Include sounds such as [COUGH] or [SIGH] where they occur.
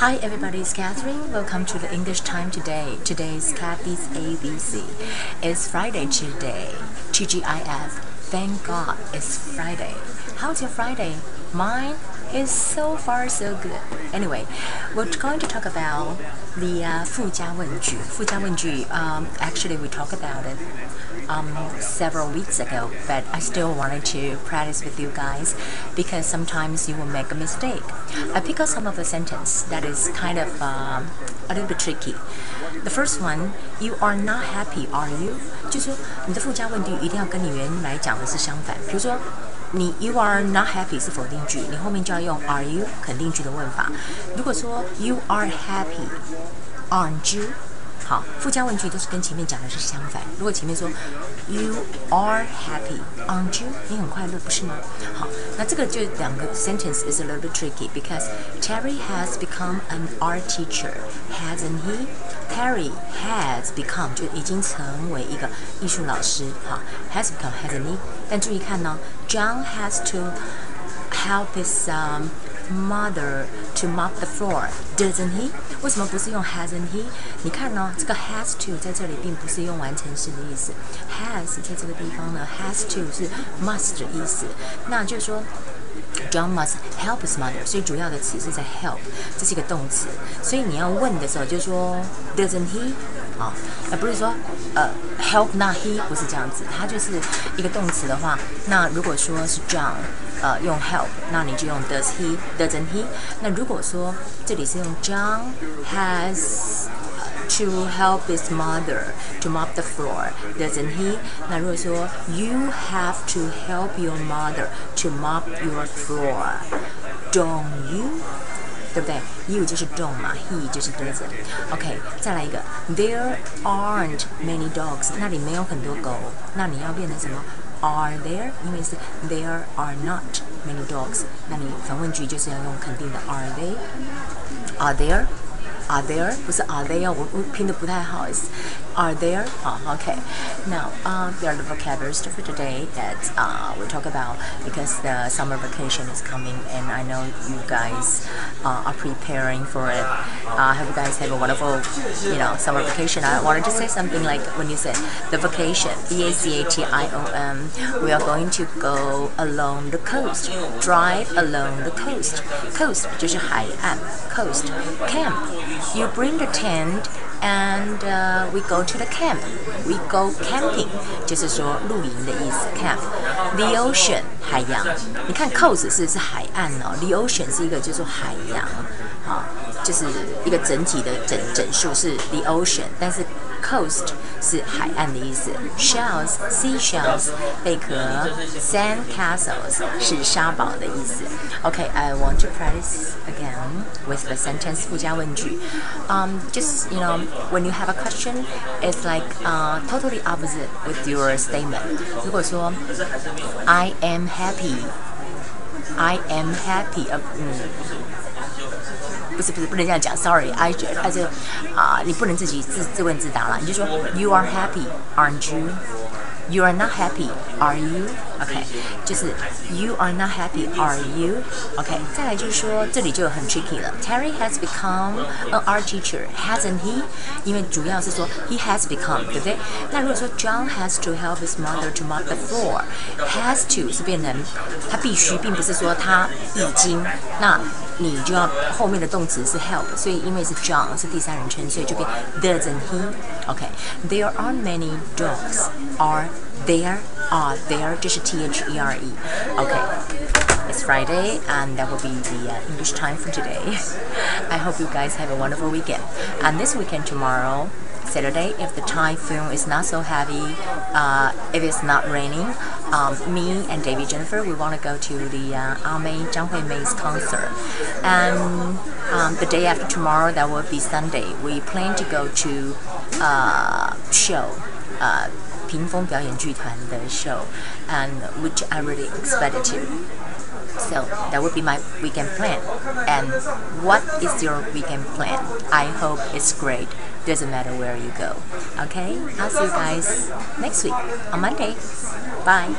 Hi everybody, it's Catherine. Welcome to the English time today. Today's Kathy's ABC. It's Friday today. TGIF. Thank God it's Friday. How's your Friday? Mine is so far so good. Anyway, we're going to talk about the uh, 附加问句. 附加问句, um, actually we talked about it um, several weeks ago, but I still wanted to practice with you guys because sometimes you will make a mistake. I pick up some of the sentence that is kind of um, a little bit tricky. The first one, you are not happy, are you? 就是说你的附加问句一定要跟你原来讲的是相反。比如说， 你 you are not happy 是否定句，你后面就要用 are you 肯定句的问法。如果说 you are happy, aren't you？好，附加问句都是跟前面讲的是相反。如果前面说 You are happy, aren't you？你很快乐，不是吗？好，那这个就两个 sentence is a little bit tricky because Terry has become an art teacher, hasn't he? Terry has become 就已经成为一个艺术老师，好，has become hasn't he？但注意看呢，John has to help his um mother to mop the floor, doesn't he？为什么不是用 hasn't he？你看呢，这个 has to 在这里并不是用完成式的意思，has 在这个地方呢，has to 是 must 的意思，那就是说。John must help his mother，所以主要的词是在 help，这是一个动词，所以你要问的时候就说 doesn't he 啊，而不是说呃 help not he，不是这样子，它就是一个动词的话，那如果说是 John。呃，用 help，那你就用 does he doesn't he？那如果说这里是用 John has to help his mother to mop the floor, doesn't he？那如果说 you have to help your mother to mop your floor, don't you？对不对？You 就是 don't 嘛，he 就是 doesn't。OK，再来一个，There aren't many dogs，那里没有很多狗，那你要变成什么？Are there？因为是 there are not many dogs，那你反问句就是要用肯定的 Are they？Are there？Are there 不是 Are they 我我拼的不太好意思。Are there 好 OK。Now uh, there are the vocabularies for today that uh, we talk about because the summer vacation is coming and I know you guys uh, are preparing for it. I uh, hope you guys have a wonderful you know summer vacation. I wanted to say something like when you said the vacation V A C A T I O M we are going to go along the coast drive along the coast coast 就是海岸 coast camp you bring the tent and uh, we go to the camp. We go camping，就是说露营的意思。Camp。The ocean 海洋，你看 coast 是是海岸哦，the ocean 是一个就是海洋，啊，就是一个整体的整整数是 the ocean，但是 coast 是海岸的意思，shells seashells 贝壳，sand castles 是沙堡的意思。OK，I、okay, want to practice again with the sentence 附加问句。Um, just you know, when you have a question, it's like uh, totally opposite with your statement. 如果说 I am happy, I am happy，呃，嗯。 不是不是不能这样讲，sorry，I I 这个啊你不能自己自自问自答了，你就说 You are happy, aren't you? You are not happy, are you? OK，就是 You are not happy, are you? OK，再来就是说这里就很 tricky 了。Terry has become an art teacher, hasn't he? 因为主要是说 he has become，对不对？那如果说 John has to help his mother to mop the floor, has to 是变成他必须，并不是说他已经那。你就要后面的动词是 help，所以因为是 John 是第三人称，所以就变 doesn't he? Okay, there are many dogs. Are there? Are there? 就是 T H E R E. Okay. It's Friday, and that will be the uh, English time for today. [LAUGHS] I hope you guys have a wonderful weekend. And this weekend tomorrow, Saturday, if the typhoon is not so heavy, uh, if it's not raining, um, me and David Jennifer, we want to go to the uh, Ame Zhang Hui Mei's concert. And um, the day after tomorrow, that will be Sunday, we plan to go to a uh, show. Uh, 屏风表演剧团的 show, and which I really expected to. So that would be my weekend plan. And what is your weekend plan? I hope it's great. Doesn't matter where you go. Okay? I'll see you guys next week on Monday. Bye.